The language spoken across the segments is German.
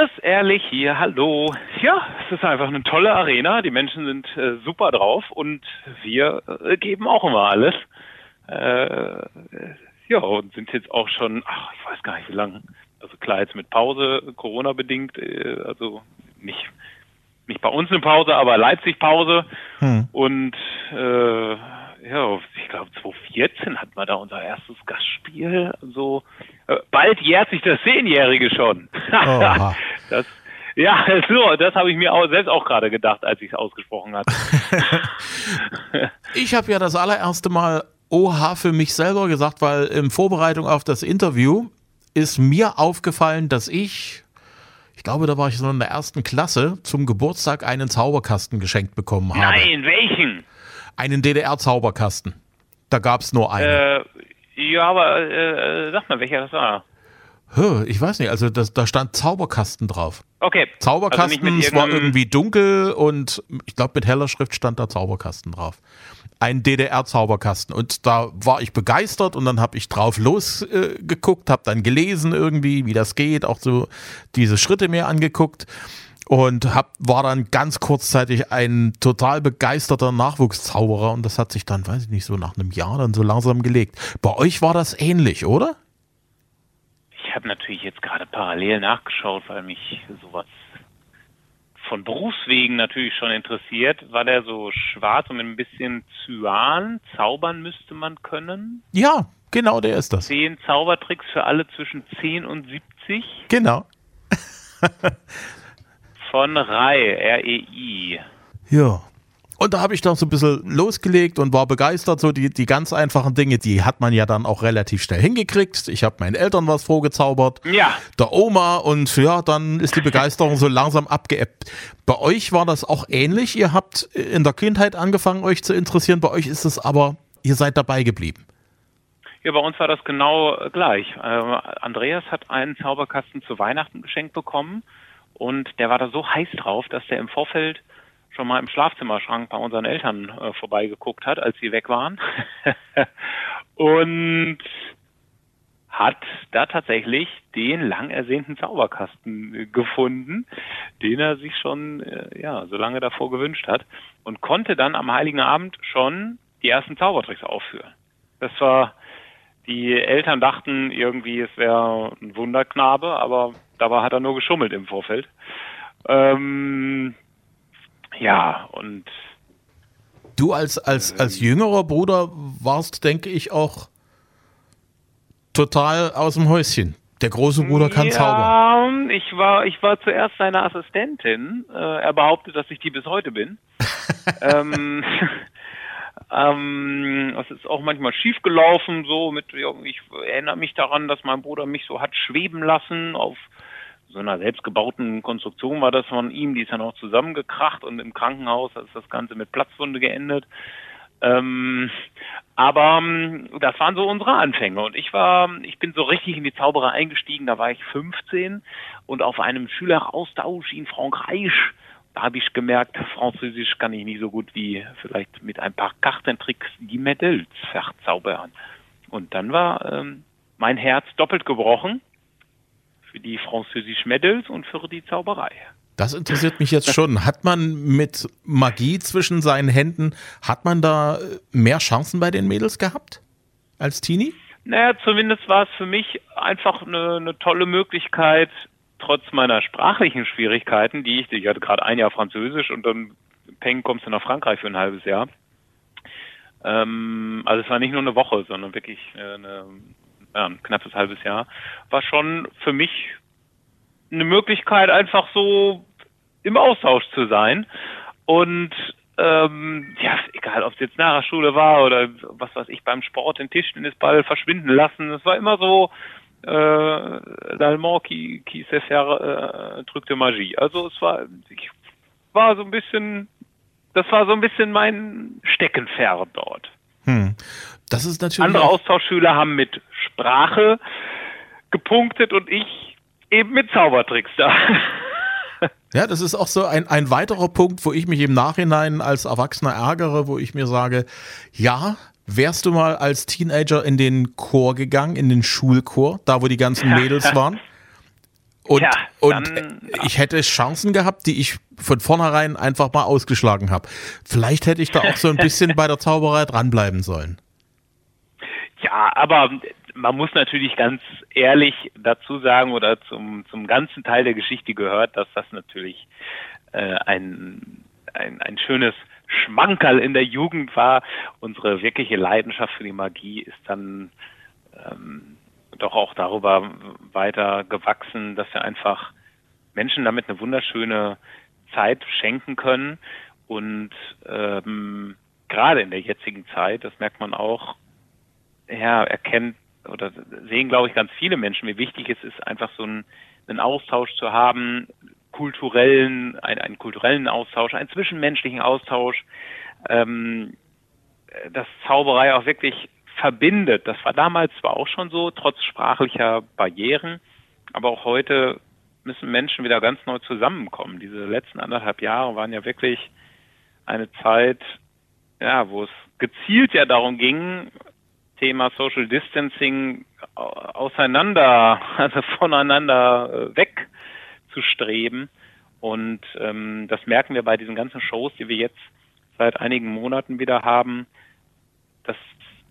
Chris Ehrlich hier, hallo. Ja, es ist einfach eine tolle Arena. Die Menschen sind äh, super drauf und wir äh, geben auch immer alles. Äh, ja, und sind jetzt auch schon, ach, ich weiß gar nicht wie lange. Also klar, jetzt mit Pause, Corona-bedingt, äh, also nicht, nicht bei uns eine Pause, aber Leipzig-Pause. Hm. Und äh, ja, ich glaube 2014 hatten wir da unser erstes Gastspiel. So äh, bald jährt sich das Zehnjährige schon. das, ja, so, das habe ich mir auch, selbst auch gerade gedacht, als ich es ausgesprochen hatte. ich habe ja das allererste Mal Oha für mich selber gesagt, weil in Vorbereitung auf das Interview ist mir aufgefallen, dass ich, ich glaube, da war ich so in der ersten Klasse, zum Geburtstag einen Zauberkasten geschenkt bekommen habe. Nein, welchen? Einen DDR-Zauberkasten. Da gab es nur einen. Äh, ja, aber äh, äh, sag mal, welcher das war. Ich weiß nicht, also das, da stand Zauberkasten drauf. Okay. Zauberkasten, also es war irgendwie dunkel und ich glaube mit heller Schrift stand da Zauberkasten drauf. Ein DDR-Zauberkasten und da war ich begeistert und dann habe ich drauf losgeguckt, äh, habe dann gelesen irgendwie, wie das geht, auch so diese Schritte mir angeguckt und hab, war dann ganz kurzzeitig ein total begeisterter Nachwuchszauberer und das hat sich dann, weiß ich nicht, so nach einem Jahr dann so langsam gelegt. Bei euch war das ähnlich, oder? Ich habe natürlich jetzt gerade parallel nachgeschaut, weil mich sowas von Berufswegen natürlich schon interessiert. War der so schwarz und mit ein bisschen Cyan? Zaubern müsste man können? Ja, genau, der ist das. Zehn Zaubertricks für alle zwischen 10 und 70? Genau. von REI, R-E-I. Ja. Und da habe ich dann so ein bisschen losgelegt und war begeistert. So die, die ganz einfachen Dinge, die hat man ja dann auch relativ schnell hingekriegt. Ich habe meinen Eltern was vorgezaubert. Ja. Der Oma und ja, dann ist die Begeisterung so langsam abgeebbt. Bei euch war das auch ähnlich. Ihr habt in der Kindheit angefangen, euch zu interessieren. Bei euch ist es aber, ihr seid dabei geblieben. Ja, bei uns war das genau gleich. Äh, Andreas hat einen Zauberkasten zu Weihnachten geschenkt bekommen und der war da so heiß drauf, dass der im Vorfeld schon mal im Schlafzimmerschrank bei unseren Eltern äh, vorbeigeguckt hat, als sie weg waren. und hat da tatsächlich den lang ersehnten Zauberkasten gefunden, den er sich schon äh, ja so lange davor gewünscht hat und konnte dann am Heiligen Abend schon die ersten Zaubertricks aufführen. Das war die Eltern dachten irgendwie, es wäre ein Wunderknabe, aber Dabei hat er nur geschummelt im Vorfeld. Ähm, ja, und. Du als, als, als jüngerer Bruder warst, denke ich, auch total aus dem Häuschen. Der große Bruder kann ja, zaubern. Ich war, ich war zuerst seine Assistentin. Äh, er behauptet, dass ich die bis heute bin. ähm, ähm, es ist auch manchmal schief gelaufen, so mit, ich erinnere mich daran, dass mein Bruder mich so hat schweben lassen auf so einer selbstgebauten Konstruktion war das von ihm, die ist dann auch zusammengekracht und im Krankenhaus ist das Ganze mit Platzwunde geendet. Ähm, aber ähm, das waren so unsere Anfänge und ich war, ich bin so richtig in die Zauberer eingestiegen, da war ich 15 und auf einem Schüleraustausch in Frankreich, da habe ich gemerkt, Französisch kann ich nicht so gut wie vielleicht mit ein paar Kartentricks die Medals verzaubern. Und dann war ähm, mein Herz doppelt gebrochen für die französische Medals und für die Zauberei. Das interessiert mich jetzt schon. Hat man mit Magie zwischen seinen Händen, hat man da mehr Chancen bei den Mädels gehabt als Teenie? Naja, zumindest war es für mich einfach eine, eine tolle Möglichkeit, trotz meiner sprachlichen Schwierigkeiten, die ich, ich hatte gerade ein Jahr Französisch und dann Peng kommst du nach Frankreich für ein halbes Jahr. Ähm, also es war nicht nur eine Woche, sondern wirklich eine, ja, ein knappes halbes Jahr, war schon für mich eine Möglichkeit, einfach so im Austausch zu sein. Und ähm, ja, egal, ob es jetzt nach der Schule war oder was weiß ich, beim Sport den Tischtennisball verschwinden lassen, es war immer so, äh, l'allemand qui, qui sait faire äh, truc de magie. Also es war, ich war so ein bisschen, das war so ein bisschen mein Steckenpferd dort. Hm. Das ist natürlich. Andere Austauschschüler haben mit Sprache gepunktet und ich eben mit Zaubertricks da. Ja, das ist auch so ein, ein weiterer Punkt, wo ich mich im Nachhinein als Erwachsener ärgere, wo ich mir sage, ja, wärst du mal als Teenager in den Chor gegangen, in den Schulchor, da wo die ganzen Mädels waren? Und, ja, und ich hätte Chancen gehabt, die ich von vornherein einfach mal ausgeschlagen habe. Vielleicht hätte ich da auch so ein bisschen bei der Zauberei dranbleiben sollen. Ja, aber man muss natürlich ganz ehrlich dazu sagen oder zum, zum ganzen Teil der Geschichte gehört, dass das natürlich äh, ein, ein, ein schönes Schmankerl in der Jugend war. Unsere wirkliche Leidenschaft für die Magie ist dann ähm, doch auch darüber weiter gewachsen, dass wir einfach Menschen damit eine wunderschöne Zeit schenken können. Und ähm, gerade in der jetzigen Zeit, das merkt man auch, ja, erkennt oder sehen, glaube ich, ganz viele Menschen, wie wichtig es ist, einfach so einen, einen Austausch zu haben, kulturellen, einen, einen kulturellen Austausch, einen zwischenmenschlichen Austausch, ähm, dass Zauberei auch wirklich verbindet. Das war damals zwar auch schon so, trotz sprachlicher Barrieren, aber auch heute müssen Menschen wieder ganz neu zusammenkommen. Diese letzten anderthalb Jahre waren ja wirklich eine Zeit, ja, wo es gezielt ja darum ging, Thema Social Distancing auseinander, also voneinander äh, wegzustreben. Und ähm, das merken wir bei diesen ganzen Shows, die wir jetzt seit einigen Monaten wieder haben, dass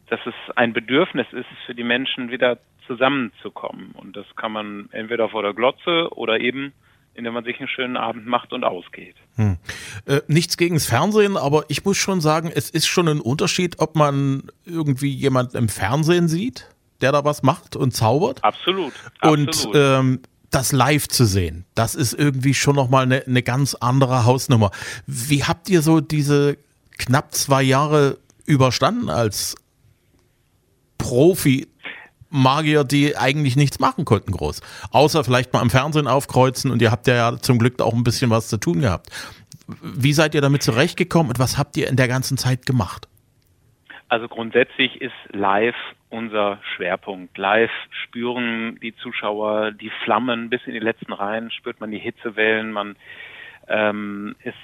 dass es ein Bedürfnis ist für die Menschen, wieder zusammenzukommen. Und das kann man entweder vor der Glotze oder eben indem man sich einen schönen Abend macht und ausgeht. Hm. Äh, nichts gegens Fernsehen, aber ich muss schon sagen, es ist schon ein Unterschied, ob man irgendwie jemanden im Fernsehen sieht, der da was macht und zaubert. Absolut. Und absolut. Ähm, das live zu sehen, das ist irgendwie schon nochmal eine, eine ganz andere Hausnummer. Wie habt ihr so diese knapp zwei Jahre überstanden als Profi-Magier, die eigentlich nichts machen konnten groß. Außer vielleicht mal am Fernsehen aufkreuzen und ihr habt ja zum Glück auch ein bisschen was zu tun gehabt. Wie seid ihr damit zurechtgekommen und was habt ihr in der ganzen Zeit gemacht? Also grundsätzlich ist live unser Schwerpunkt. Live spüren die Zuschauer die Flammen bis in die letzten Reihen, spürt man die Hitzewellen, man ähm, ist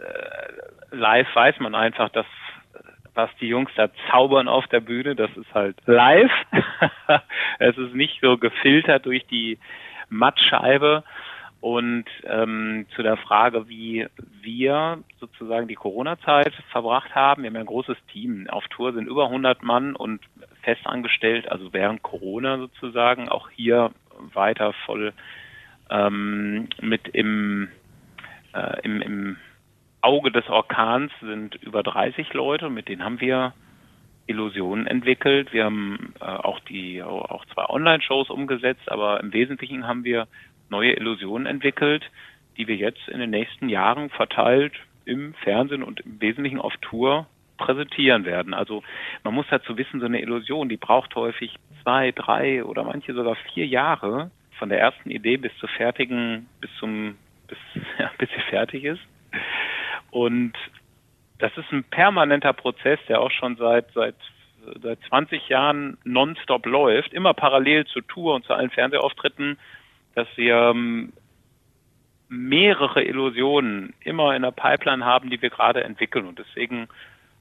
äh, live weiß man einfach, dass was die Jungs da zaubern auf der Bühne, das ist halt live. es ist nicht so gefiltert durch die Mattscheibe. Und ähm, zu der Frage, wie wir sozusagen die Corona-Zeit verbracht haben. Wir haben ja ein großes Team. Auf Tour sind über 100 Mann und festangestellt, also während Corona sozusagen, auch hier weiter voll ähm, mit im, äh, im, im Auge des Orkans sind über 30 Leute, mit denen haben wir Illusionen entwickelt. Wir haben äh, auch die auch zwei Online-Shows umgesetzt, aber im Wesentlichen haben wir neue Illusionen entwickelt, die wir jetzt in den nächsten Jahren verteilt im Fernsehen und im Wesentlichen auf Tour präsentieren werden. Also man muss dazu wissen, so eine Illusion, die braucht häufig zwei, drei oder manche sogar vier Jahre von der ersten Idee bis zur fertigen, bis zum, bis, ja, bis sie fertig ist. Und das ist ein permanenter Prozess, der auch schon seit, seit, seit 20 Jahren nonstop läuft, immer parallel zur Tour und zu allen Fernsehauftritten, dass wir ähm, mehrere Illusionen immer in der Pipeline haben, die wir gerade entwickeln. Und deswegen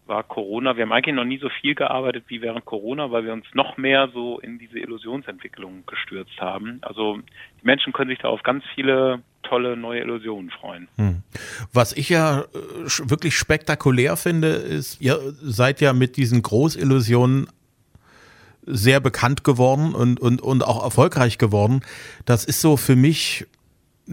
war Corona, wir haben eigentlich noch nie so viel gearbeitet wie während Corona, weil wir uns noch mehr so in diese Illusionsentwicklung gestürzt haben. Also die Menschen können sich da auf ganz viele tolle neue Illusionen freuen. Hm. Was ich ja äh, wirklich spektakulär finde, ist, ihr seid ja mit diesen Großillusionen sehr bekannt geworden und, und, und auch erfolgreich geworden. Das ist so für mich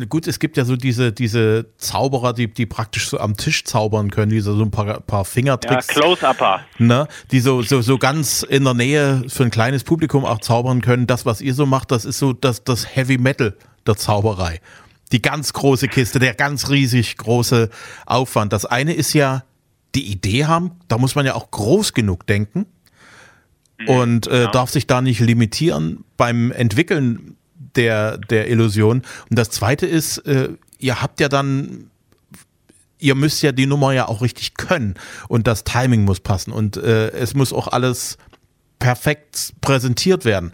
gut, es gibt ja so diese, diese Zauberer, die, die praktisch so am Tisch zaubern können, diese so ein paar, paar Fingertricks. Ja, Close-Upper. Ne, die so, so, so ganz in der Nähe für ein kleines Publikum auch zaubern können. Das, was ihr so macht, das ist so das, das Heavy Metal der Zauberei. Die ganz große Kiste, der ganz riesig große Aufwand. Das eine ist ja die Idee haben, da muss man ja auch groß genug denken. Und äh, ja. darf sich da nicht limitieren. Beim Entwickeln der, der Illusion. Und das zweite ist, äh, ihr habt ja dann ihr müsst ja die Nummer ja auch richtig können und das Timing muss passen und äh, es muss auch alles perfekt präsentiert werden.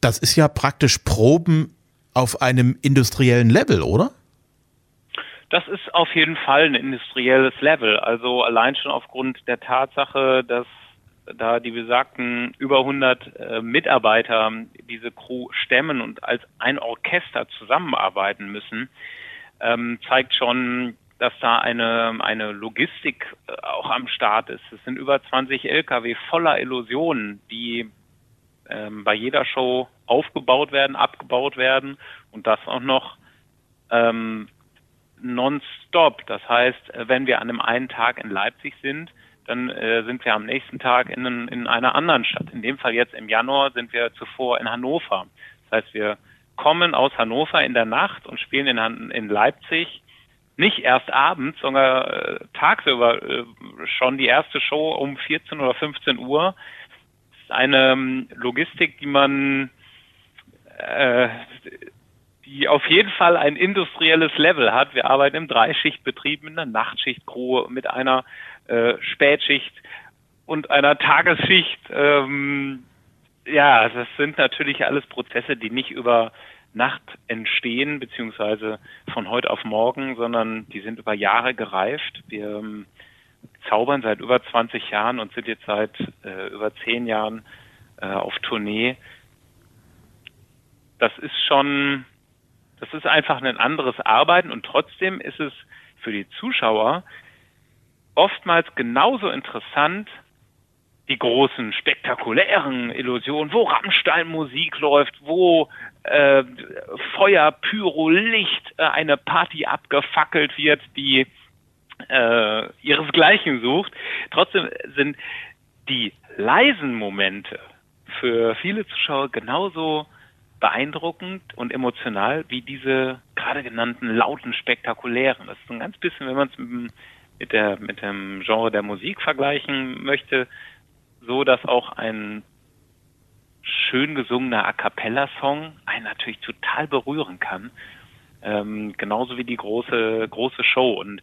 Das ist ja praktisch Proben auf einem industriellen Level, oder? Das ist auf jeden Fall ein industrielles Level. Also allein schon aufgrund der Tatsache, dass da die besagten über 100 äh, Mitarbeiter diese Crew stemmen und als ein Orchester zusammenarbeiten müssen, ähm, zeigt schon, dass da eine, eine Logistik äh, auch am Start ist. Es sind über 20 Lkw voller Illusionen, die ähm, bei jeder Show aufgebaut werden, abgebaut werden und das auch noch ähm, nonstop. Das heißt, äh, wenn wir an einem einen Tag in Leipzig sind, dann äh, sind wir am nächsten Tag in, in einer anderen Stadt. In dem Fall jetzt im Januar sind wir zuvor in Hannover. Das heißt, wir kommen aus Hannover in der Nacht und spielen in, in Leipzig nicht erst abends, sondern äh, tagsüber äh, schon die erste Show um 14 oder 15 Uhr. Das ist eine ähm, Logistik, die man äh, die auf jeden Fall ein industrielles Level hat. Wir arbeiten im Dreischichtbetrieb mit einer Nachtschichtcrew, mit einer äh, Spätschicht und einer Tagesschicht. Ähm, ja, das sind natürlich alles Prozesse, die nicht über Nacht entstehen, beziehungsweise von heute auf morgen, sondern die sind über Jahre gereift. Wir ähm, zaubern seit über 20 Jahren und sind jetzt seit äh, über 10 Jahren äh, auf Tournee. Das ist schon das ist einfach ein anderes Arbeiten und trotzdem ist es für die Zuschauer oftmals genauso interessant, die großen, spektakulären Illusionen, wo Rammstein-Musik läuft, wo äh, Feuer, Pyro, Licht, äh, eine Party abgefackelt wird, die äh, ihresgleichen sucht. Trotzdem sind die leisen Momente für viele Zuschauer genauso beeindruckend und emotional wie diese gerade genannten lauten, spektakulären. Das ist ein ganz bisschen, wenn man es mit, mit dem Genre der Musik vergleichen möchte, so dass auch ein schön gesungener A cappella-Song einen natürlich total berühren kann. Ähm, genauso wie die große, große Show. Und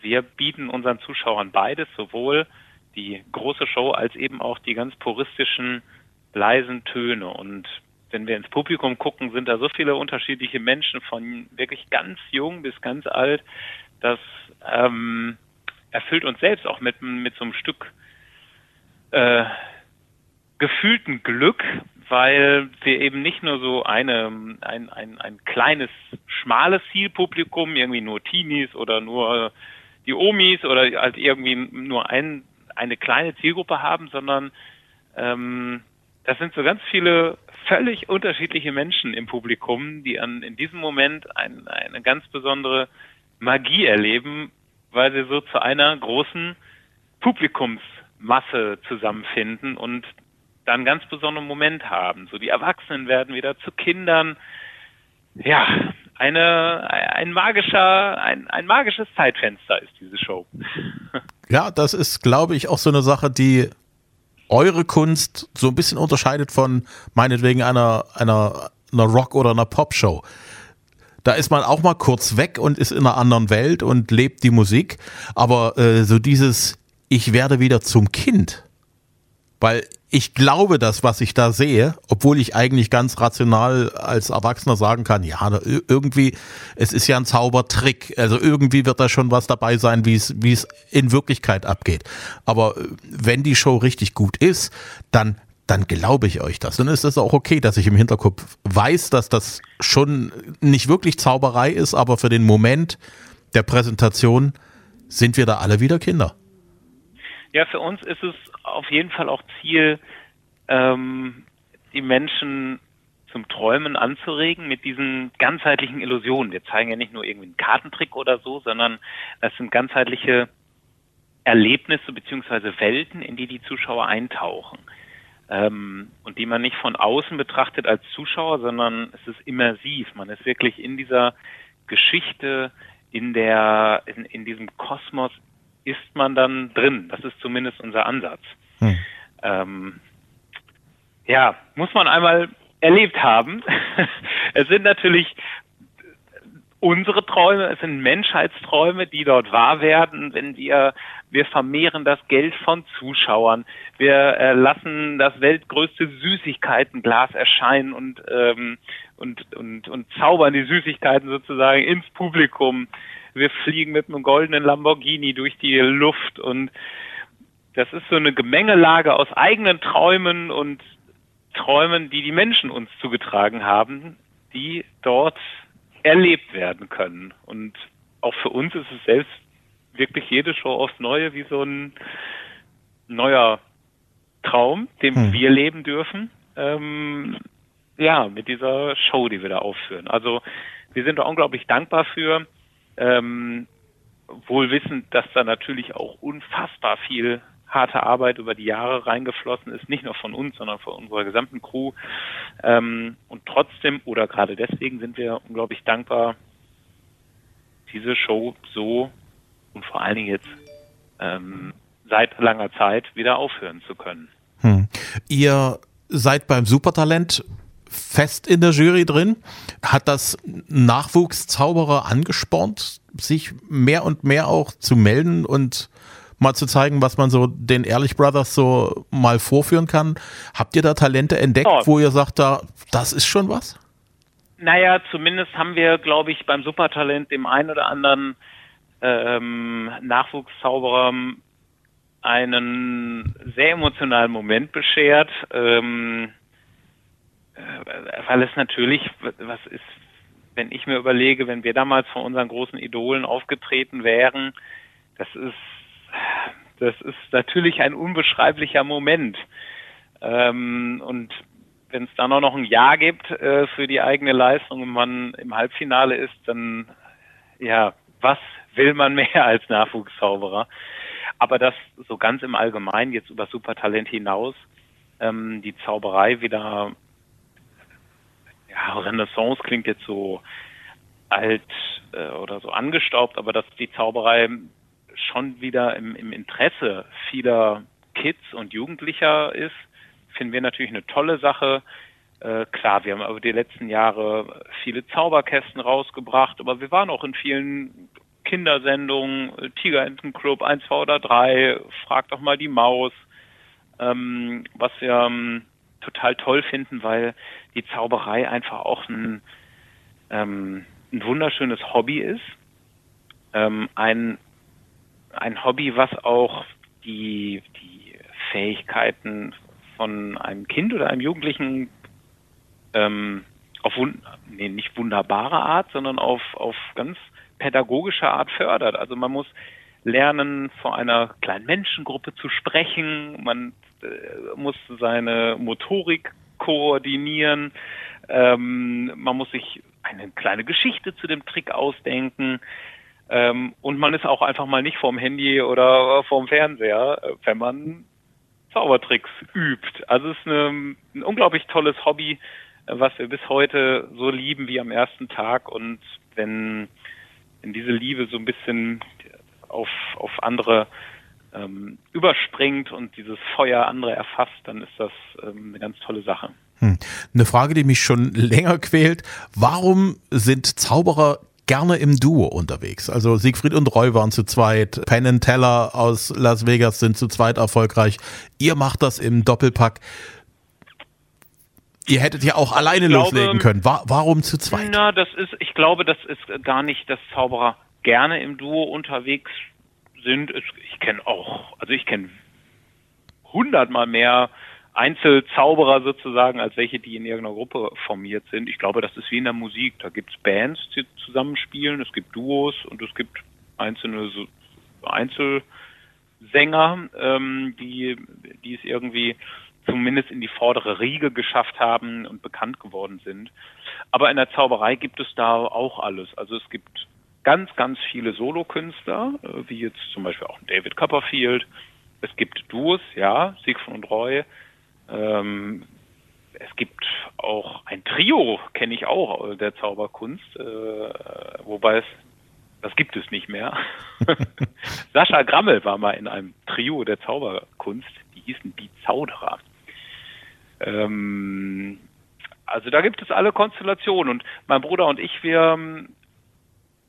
wir bieten unseren Zuschauern beides, sowohl die große Show als eben auch die ganz puristischen, leisen Töne. Und wenn wir ins Publikum gucken, sind da so viele unterschiedliche Menschen von wirklich ganz jung bis ganz alt. Das ähm, erfüllt uns selbst auch mit, mit so einem Stück äh, gefühlten Glück, weil wir eben nicht nur so eine, ein, ein, ein kleines, schmales Zielpublikum, irgendwie nur Teenies oder nur die Omis oder halt irgendwie nur ein, eine kleine Zielgruppe haben, sondern ähm, das sind so ganz viele völlig unterschiedliche Menschen im Publikum, die an, in diesem Moment ein, eine ganz besondere Magie erleben, weil sie so zu einer großen Publikumsmasse zusammenfinden und dann ganz besonderen Moment haben. So die Erwachsenen werden wieder zu Kindern. Ja, eine, ein magischer, ein, ein magisches Zeitfenster ist diese Show. Ja, das ist, glaube ich, auch so eine Sache, die eure Kunst so ein bisschen unterscheidet von meinetwegen einer, einer, einer Rock- oder einer Pop-Show. Da ist man auch mal kurz weg und ist in einer anderen Welt und lebt die Musik. Aber äh, so dieses, ich werde wieder zum Kind. Weil ich glaube das, was ich da sehe, obwohl ich eigentlich ganz rational als Erwachsener sagen kann, ja, irgendwie, es ist ja ein Zaubertrick, also irgendwie wird da schon was dabei sein, wie es, in Wirklichkeit abgeht. Aber äh, wenn die Show richtig gut ist, dann dann glaube ich euch das. Dann ist es auch okay, dass ich im Hinterkopf weiß, dass das schon nicht wirklich Zauberei ist, aber für den Moment der Präsentation sind wir da alle wieder Kinder. Ja, für uns ist es auf jeden Fall auch Ziel, ähm, die Menschen zum Träumen anzuregen mit diesen ganzheitlichen Illusionen. Wir zeigen ja nicht nur irgendwie einen Kartentrick oder so, sondern das sind ganzheitliche Erlebnisse beziehungsweise Welten, in die die Zuschauer eintauchen. Ähm, und die man nicht von außen betrachtet als Zuschauer, sondern es ist immersiv. Man ist wirklich in dieser Geschichte, in der, in, in diesem Kosmos ist man dann drin. Das ist zumindest unser Ansatz. Hm. Ähm, ja, muss man einmal erlebt haben. es sind natürlich unsere Träume, es sind Menschheitsträume, die dort wahr werden, wenn wir, wir vermehren das Geld von Zuschauern, wir äh, lassen das weltgrößte Süßigkeitenglas erscheinen und, ähm, und, und, und zaubern die Süßigkeiten sozusagen ins Publikum wir fliegen mit einem goldenen Lamborghini durch die Luft und das ist so eine Gemengelage aus eigenen Träumen und Träumen, die die Menschen uns zugetragen haben, die dort erlebt werden können. Und auch für uns ist es selbst wirklich jede Show aufs Neue wie so ein neuer Traum, den hm. wir leben dürfen. Ähm, ja, mit dieser Show, die wir da aufführen. Also wir sind da unglaublich dankbar für. Ähm, wohl wissend, dass da natürlich auch unfassbar viel harte Arbeit über die Jahre reingeflossen ist, nicht nur von uns, sondern von unserer gesamten Crew. Ähm, und trotzdem oder gerade deswegen sind wir unglaublich dankbar, diese Show so und vor allen Dingen jetzt ähm, seit langer Zeit wieder aufhören zu können. Hm. Ihr seid beim Supertalent fest in der Jury drin. Hat das Nachwuchszauberer angespornt, sich mehr und mehr auch zu melden und mal zu zeigen, was man so den Ehrlich Brothers so mal vorführen kann. Habt ihr da Talente entdeckt, oh. wo ihr sagt, da, das ist schon was? Naja, zumindest haben wir, glaube ich, beim Supertalent dem einen oder anderen ähm, Nachwuchszauberer einen sehr emotionalen Moment beschert, ähm, äh, weil es natürlich, was ist, wenn ich mir überlege, wenn wir damals von unseren großen Idolen aufgetreten wären, das ist das ist natürlich ein unbeschreiblicher Moment. Ähm, und wenn es dann auch noch ein Ja gibt äh, für die eigene Leistung und man im Halbfinale ist, dann ja, was will man mehr als Nachwuchszauberer? Aber das so ganz im Allgemeinen, jetzt über Supertalent hinaus, ähm, die Zauberei wieder, ja, Renaissance klingt jetzt so alt äh, oder so angestaubt, aber dass die Zauberei schon wieder im, im Interesse vieler Kids und Jugendlicher ist, finden wir natürlich eine tolle Sache. Äh, klar, wir haben über die letzten Jahre viele Zauberkästen rausgebracht, aber wir waren auch in vielen Kindersendungen, äh, Tigerentenclub 1, 2 oder 3, Frag doch mal die Maus, ähm, was wir ähm, total toll finden, weil die Zauberei einfach auch ein, ähm, ein wunderschönes Hobby ist. Ähm, ein ein Hobby, was auch die, die Fähigkeiten von einem Kind oder einem Jugendlichen ähm, auf nee, nicht wunderbare Art, sondern auf, auf ganz pädagogische Art fördert. Also man muss lernen, vor einer kleinen Menschengruppe zu sprechen, man äh, muss seine Motorik koordinieren, ähm, man muss sich eine kleine Geschichte zu dem Trick ausdenken. Ähm, und man ist auch einfach mal nicht vorm Handy oder vorm Fernseher, wenn man Zaubertricks übt. Also es ist eine, ein unglaublich tolles Hobby, was wir bis heute so lieben wie am ersten Tag. Und wenn, wenn diese Liebe so ein bisschen auf, auf andere ähm, überspringt und dieses Feuer andere erfasst, dann ist das ähm, eine ganz tolle Sache. Hm. Eine Frage, die mich schon länger quält. Warum sind Zauberer gerne im Duo unterwegs. Also Siegfried und Roy waren zu zweit, Penn and Teller aus Las Vegas sind zu zweit erfolgreich. Ihr macht das im Doppelpack. Ihr hättet ja auch alleine glaube, loslegen können. War, warum zu zweit? Na, das ist, ich glaube, das ist gar nicht, dass Zauberer gerne im Duo unterwegs sind. Ich kenne auch, also ich kenne hundertmal mehr Einzelzauberer sozusagen, als welche, die in irgendeiner Gruppe formiert sind. Ich glaube, das ist wie in der Musik. Da gibt es Bands, die zusammenspielen, es gibt Duos und es gibt einzelne Einzelsänger, ähm, die, die es irgendwie zumindest in die vordere Riege geschafft haben und bekannt geworden sind. Aber in der Zauberei gibt es da auch alles. Also es gibt ganz, ganz viele Solokünstler, äh, wie jetzt zum Beispiel auch David Copperfield. Es gibt Duos, ja, Siegfried und Roy. Ähm, es gibt auch ein Trio, kenne ich auch, der Zauberkunst, äh, wobei es, das gibt es nicht mehr. Sascha Grammel war mal in einem Trio der Zauberkunst, die hießen die Zauderer. Ähm, also da gibt es alle Konstellationen und mein Bruder und ich, wir ähm,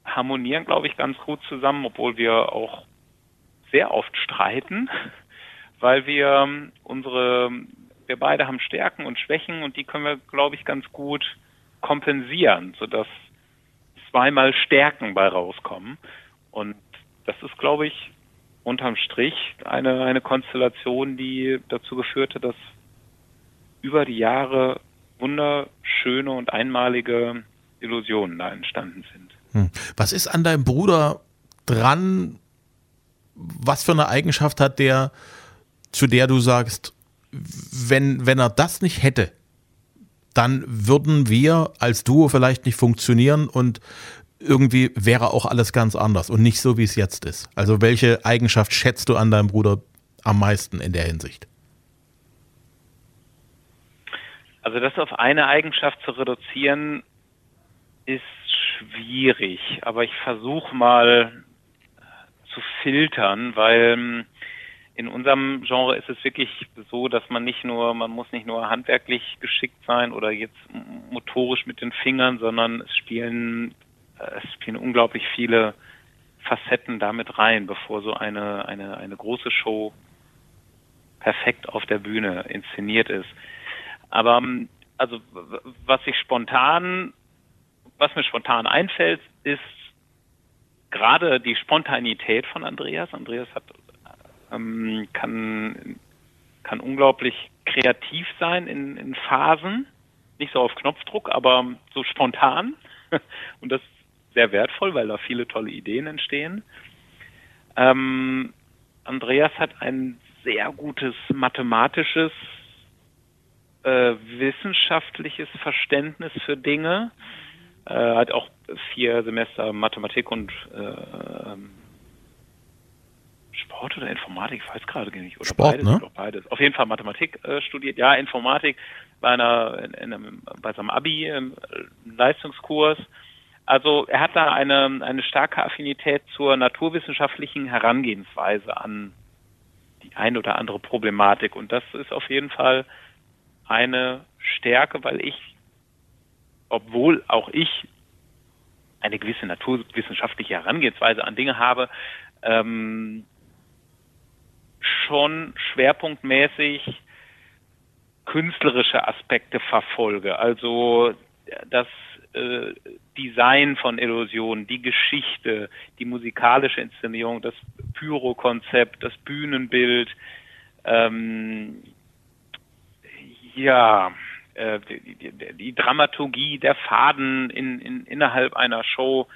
harmonieren, glaube ich, ganz gut zusammen, obwohl wir auch sehr oft streiten, weil wir ähm, unsere wir beide haben Stärken und Schwächen und die können wir, glaube ich, ganz gut kompensieren, sodass zweimal Stärken bei rauskommen. Und das ist, glaube ich, unterm Strich eine, eine Konstellation, die dazu geführt hat, dass über die Jahre wunderschöne und einmalige Illusionen da entstanden sind. Hm. Was ist an deinem Bruder dran? Was für eine Eigenschaft hat der, zu der du sagst, wenn, wenn er das nicht hätte, dann würden wir als Duo vielleicht nicht funktionieren und irgendwie wäre auch alles ganz anders und nicht so, wie es jetzt ist. Also welche Eigenschaft schätzt du an deinem Bruder am meisten in der Hinsicht? Also das auf eine Eigenschaft zu reduzieren, ist schwierig, aber ich versuche mal zu filtern, weil ähm, in unserem Genre ist es wirklich so, dass man nicht nur, man muss nicht nur handwerklich geschickt sein oder jetzt motorisch mit den Fingern, sondern es spielen, äh, es spielen unglaublich viele Facetten damit rein, bevor so eine, eine, eine große Show perfekt auf der Bühne inszeniert ist. Aber ähm, also was ich spontan, was mir spontan einfällt, ist gerade die Spontanität von Andreas. Andreas hat ähm, kann, kann unglaublich kreativ sein in, in Phasen, nicht so auf Knopfdruck, aber so spontan. Und das ist sehr wertvoll, weil da viele tolle Ideen entstehen. Ähm, Andreas hat ein sehr gutes mathematisches, äh, wissenschaftliches Verständnis für Dinge. Äh, hat auch vier Semester Mathematik und äh, Sport oder Informatik, ich weiß gerade nicht. Oder Sport, beides, ne? beides. Auf jeden Fall Mathematik äh, studiert. Ja, Informatik bei einer, in, in einem, bei seinem Abi, im Leistungskurs. Also er hat da eine, eine starke Affinität zur naturwissenschaftlichen Herangehensweise an die ein oder andere Problematik. Und das ist auf jeden Fall eine Stärke, weil ich, obwohl auch ich eine gewisse naturwissenschaftliche Herangehensweise an Dinge habe, ähm, schon schwerpunktmäßig künstlerische Aspekte verfolge. Also das äh, Design von Illusionen, die Geschichte, die musikalische Inszenierung, das Pyro-Konzept, das Bühnenbild, ähm, ja, äh, die, die, die, Dramaturgie, der Faden in, in, innerhalb einer Show,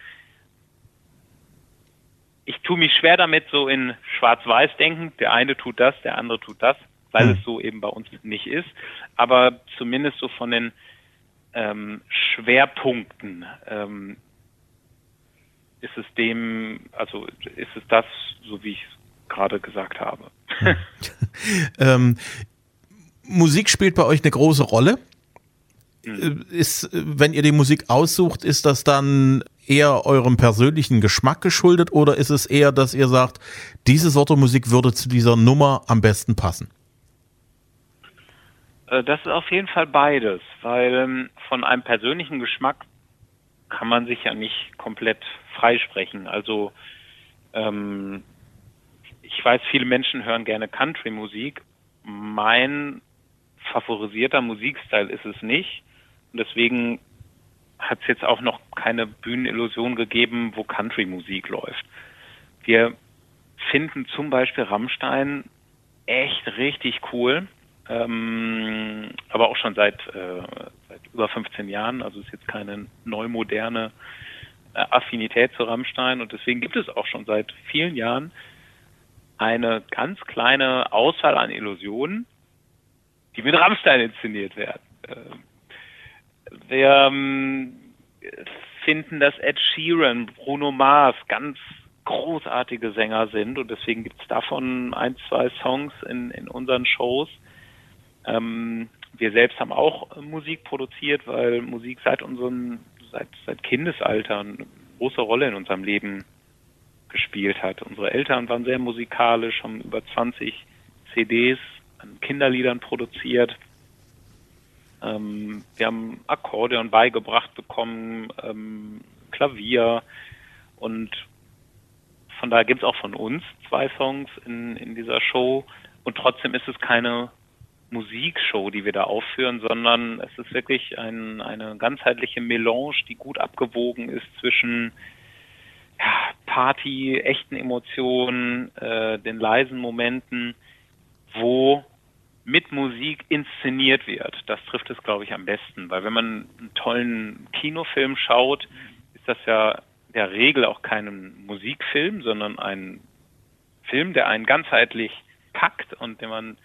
ich tue mich schwer damit, so in Schwarz-Weiß denken. Der eine tut das, der andere tut das, weil mhm. es so eben bei uns nicht ist. Aber zumindest so von den ähm, Schwerpunkten ähm, ist es dem, also ist es das, so wie ich es gerade gesagt habe. ähm, Musik spielt bei euch eine große Rolle. Mhm. Ist, wenn ihr die Musik aussucht, ist das dann eher eurem persönlichen Geschmack geschuldet oder ist es eher, dass ihr sagt, diese Sorte Musik würde zu dieser Nummer am besten passen? Äh, das ist auf jeden Fall beides, weil ähm, von einem persönlichen Geschmack kann man sich ja nicht komplett freisprechen. Also ähm, ich weiß, viele Menschen hören gerne Country-Musik. Mein favorisierter Musikstil ist es nicht. Und deswegen hat es jetzt auch noch keine Bühnenillusion gegeben, wo Country-Musik läuft. Wir finden zum Beispiel Rammstein echt richtig cool, ähm, aber auch schon seit, äh, seit über 15 Jahren, also ist jetzt keine neumoderne äh, Affinität zu Rammstein und deswegen gibt es auch schon seit vielen Jahren eine ganz kleine Auswahl an Illusionen, die mit Rammstein inszeniert werden. Äh, wir ähm, finden, dass Ed Sheeran, Bruno Mars ganz großartige Sänger sind und deswegen gibt es davon ein, zwei Songs in, in unseren Shows. Ähm, wir selbst haben auch Musik produziert, weil Musik seit unserem, seit, seit Kindesalter eine große Rolle in unserem Leben gespielt hat. Unsere Eltern waren sehr musikalisch, haben über 20 CDs an Kinderliedern produziert. Ähm, wir haben Akkordeon beigebracht bekommen, ähm, Klavier und von daher gibt es auch von uns zwei Songs in, in dieser Show und trotzdem ist es keine Musikshow, die wir da aufführen, sondern es ist wirklich ein, eine ganzheitliche Melange, die gut abgewogen ist zwischen ja, Party, echten Emotionen, äh, den leisen Momenten, wo mit Musik inszeniert wird. Das trifft es, glaube ich, am besten. Weil wenn man einen tollen Kinofilm schaut, ist das ja der Regel auch kein Musikfilm, sondern ein Film, der einen ganzheitlich packt und den man,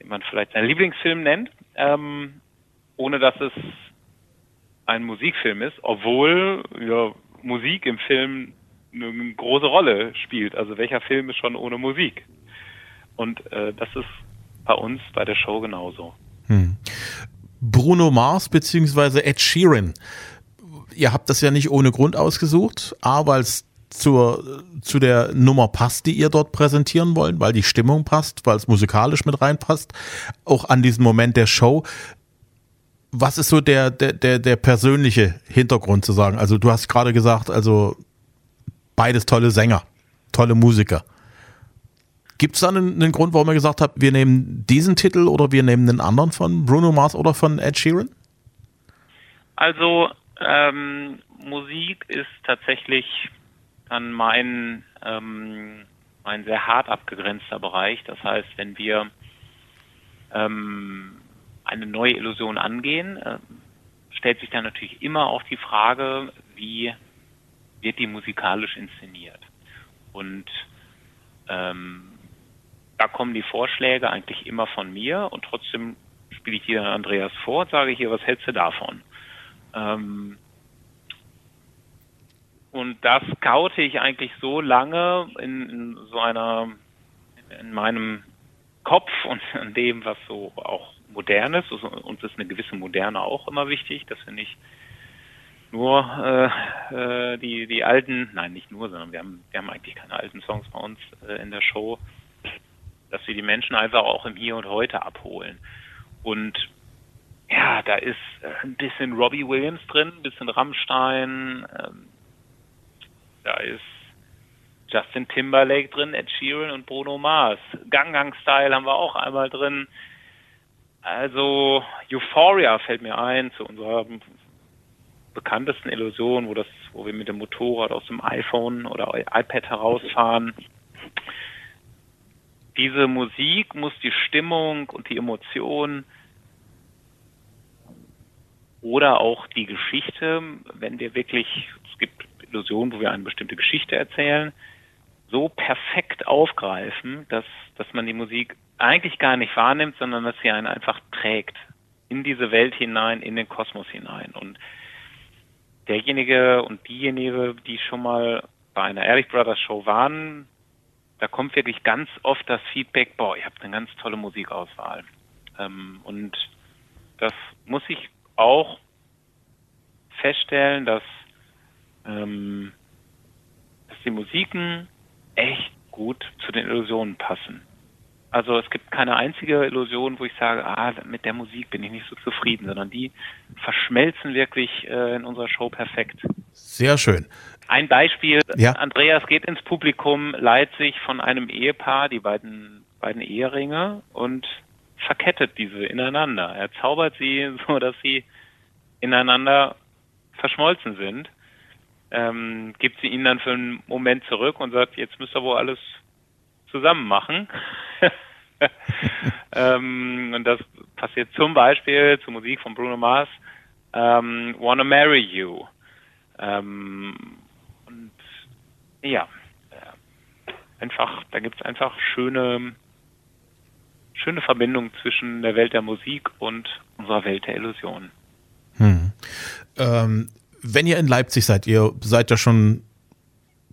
den man vielleicht seinen Lieblingsfilm nennt, ähm, ohne dass es ein Musikfilm ist, obwohl ja, Musik im Film eine große Rolle spielt. Also welcher Film ist schon ohne Musik? Und äh, das ist bei uns bei der Show genauso. Hm. Bruno Mars bzw. Ed Sheeran. Ihr habt das ja nicht ohne Grund ausgesucht, A, weil es zur, zu der Nummer passt, die ihr dort präsentieren wollt, weil die Stimmung passt, weil es musikalisch mit reinpasst, auch an diesen Moment der Show. Was ist so der, der, der, der persönliche Hintergrund zu sagen? Also du hast gerade gesagt, also beides tolle Sänger, tolle Musiker. Gibt es da einen, einen, Grund, warum ihr gesagt habt, wir nehmen diesen Titel oder wir nehmen einen anderen von Bruno Mars oder von Ed Sheeran? Also ähm, Musik ist tatsächlich dann mein, ähm, mein sehr hart abgegrenzter Bereich. Das heißt, wenn wir ähm, eine neue Illusion angehen, äh, stellt sich dann natürlich immer auch die Frage, wie wird die musikalisch inszeniert? Und ähm, da kommen die Vorschläge eigentlich immer von mir und trotzdem spiele ich hier Andreas vor und sage hier, was hältst du davon? Ähm, und das scoute ich eigentlich so lange in, in so einer, in meinem Kopf und in dem, was so auch modern ist. Also uns ist eine gewisse Moderne auch immer wichtig, dass wir nicht nur äh, äh, die, die alten, nein, nicht nur, sondern wir haben, wir haben eigentlich keine alten Songs bei uns äh, in der Show, dass wir die Menschen einfach auch im Hier und Heute abholen. Und ja, da ist äh, ein bisschen Robbie Williams drin, ein bisschen Rammstein, ähm, da ist Justin Timberlake drin, Ed Sheeran und Bruno Mars. Gangang Style haben wir auch einmal drin. Also Euphoria fällt mir ein zu unserer bekanntesten Illusion, wo das, wo wir mit dem Motorrad aus dem iPhone oder iPad herausfahren. Diese Musik muss die Stimmung und die Emotion oder auch die Geschichte, wenn wir wirklich, es gibt Illusion, wo wir eine bestimmte Geschichte erzählen, so perfekt aufgreifen, dass, dass man die Musik eigentlich gar nicht wahrnimmt, sondern dass sie einen einfach trägt in diese Welt hinein, in den Kosmos hinein. Und derjenige und diejenige, die schon mal bei einer Ehrlich Brothers Show waren, da kommt wirklich ganz oft das Feedback, boah, ihr habt eine ganz tolle Musikauswahl. Ähm, und das muss ich auch feststellen, dass ähm, dass die Musiken echt gut zu den Illusionen passen. Also es gibt keine einzige Illusion, wo ich sage, ah, mit der Musik bin ich nicht so zufrieden, sondern die verschmelzen wirklich äh, in unserer Show perfekt. Sehr schön. Ein Beispiel, ja. Andreas geht ins Publikum, leiht sich von einem Ehepaar die beiden, beiden Eheringe und verkettet diese ineinander. Er zaubert sie so, dass sie ineinander verschmolzen sind ähm, gibt sie ihn dann für einen Moment zurück und sagt, jetzt müsst ihr wohl alles zusammen machen. ähm, und das passiert zum Beispiel zur Musik von Bruno Mars, ähm, Wanna Marry You. Ähm, und ja, äh, einfach, da gibt es einfach schöne, schöne Verbindungen zwischen der Welt der Musik und unserer Welt der Illusionen. Hm. Ähm, wenn ihr in Leipzig seid, ihr seid ja schon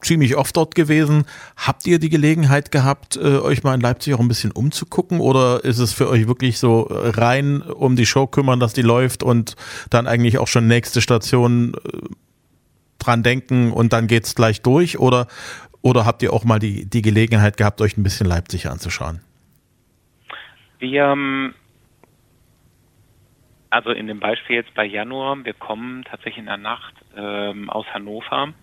ziemlich oft dort gewesen. Habt ihr die Gelegenheit gehabt, äh, euch mal in Leipzig auch ein bisschen umzugucken? Oder ist es für euch wirklich so äh, rein um die Show kümmern, dass die läuft und dann eigentlich auch schon nächste Station äh, dran denken und dann geht's gleich durch? Oder, oder habt ihr auch mal die, die Gelegenheit gehabt, euch ein bisschen Leipzig anzuschauen? Wir ähm, also in dem Beispiel jetzt bei Januar, wir kommen tatsächlich in der Nacht ähm, aus Hannover,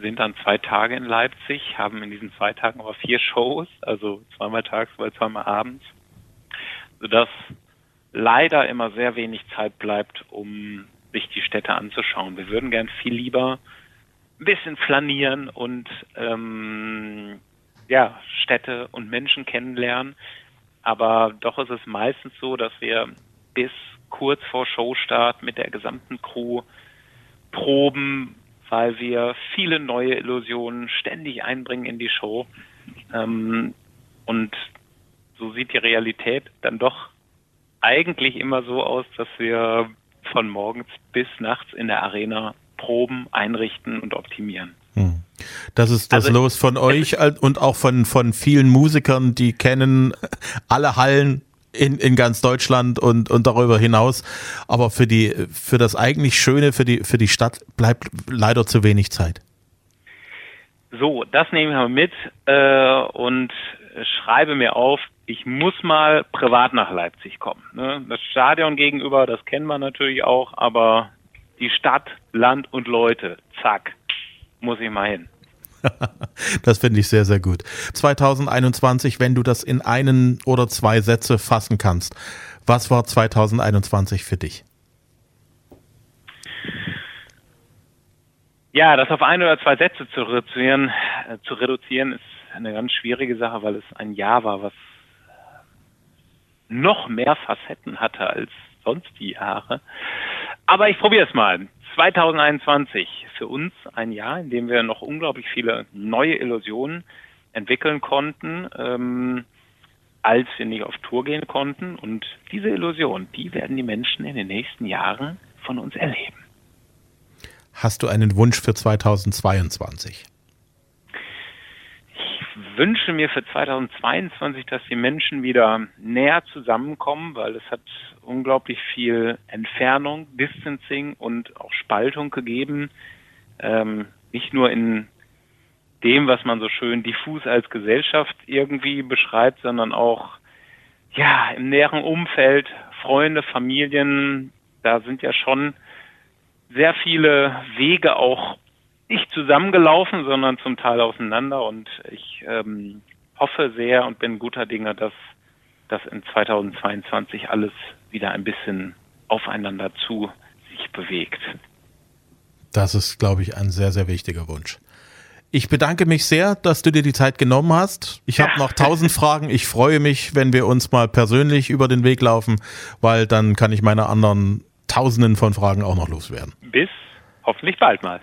sind dann zwei Tage in Leipzig, haben in diesen zwei Tagen aber vier Shows, also zweimal tagsüber, zweimal abends, sodass leider immer sehr wenig Zeit bleibt, um sich die Städte anzuschauen. Wir würden gern viel lieber ein bisschen flanieren und ähm, ja, Städte und Menschen kennenlernen. Aber doch ist es meistens so, dass wir bis kurz vor Showstart mit der gesamten Crew proben, weil wir viele neue Illusionen ständig einbringen in die Show. Ähm, und so sieht die Realität dann doch eigentlich immer so aus, dass wir von morgens bis nachts in der Arena proben, einrichten und optimieren. Hm. Das ist das also, Los von euch und auch von, von vielen Musikern, die kennen alle Hallen in, in ganz Deutschland und, und darüber hinaus. Aber für die, für das eigentlich Schöne, für die, für die Stadt bleibt leider zu wenig Zeit. So, das nehmen wir mit äh, und schreibe mir auf, ich muss mal privat nach Leipzig kommen. Ne? Das Stadion gegenüber, das kennen wir natürlich auch, aber die Stadt, Land und Leute, zack, muss ich mal hin. das finde ich sehr, sehr gut. 2021, wenn du das in einen oder zwei Sätze fassen kannst, was war 2021 für dich? Ja, das auf ein oder zwei Sätze zu reduzieren, äh, zu reduzieren ist eine ganz schwierige Sache, weil es ein Jahr war, was noch mehr Facetten hatte als sonst die Jahre. Aber ich probiere es mal. 2021 für uns ein Jahr, in dem wir noch unglaublich viele neue Illusionen entwickeln konnten, ähm, als wir nicht auf Tour gehen konnten. Und diese Illusion, die werden die Menschen in den nächsten Jahren von uns erleben. Hast du einen Wunsch für 2022? Wünsche mir für 2022, dass die Menschen wieder näher zusammenkommen, weil es hat unglaublich viel Entfernung, Distancing und auch Spaltung gegeben. Ähm, nicht nur in dem, was man so schön diffus als Gesellschaft irgendwie beschreibt, sondern auch ja im näheren Umfeld, Freunde, Familien. Da sind ja schon sehr viele Wege auch nicht zusammengelaufen, sondern zum Teil auseinander. Und ich ähm, hoffe sehr und bin guter Dinge, dass das in 2022 alles wieder ein bisschen aufeinander zu sich bewegt. Das ist, glaube ich, ein sehr, sehr wichtiger Wunsch. Ich bedanke mich sehr, dass du dir die Zeit genommen hast. Ich habe noch tausend Fragen. Ich freue mich, wenn wir uns mal persönlich über den Weg laufen, weil dann kann ich meine anderen Tausenden von Fragen auch noch loswerden. Bis hoffentlich bald mal.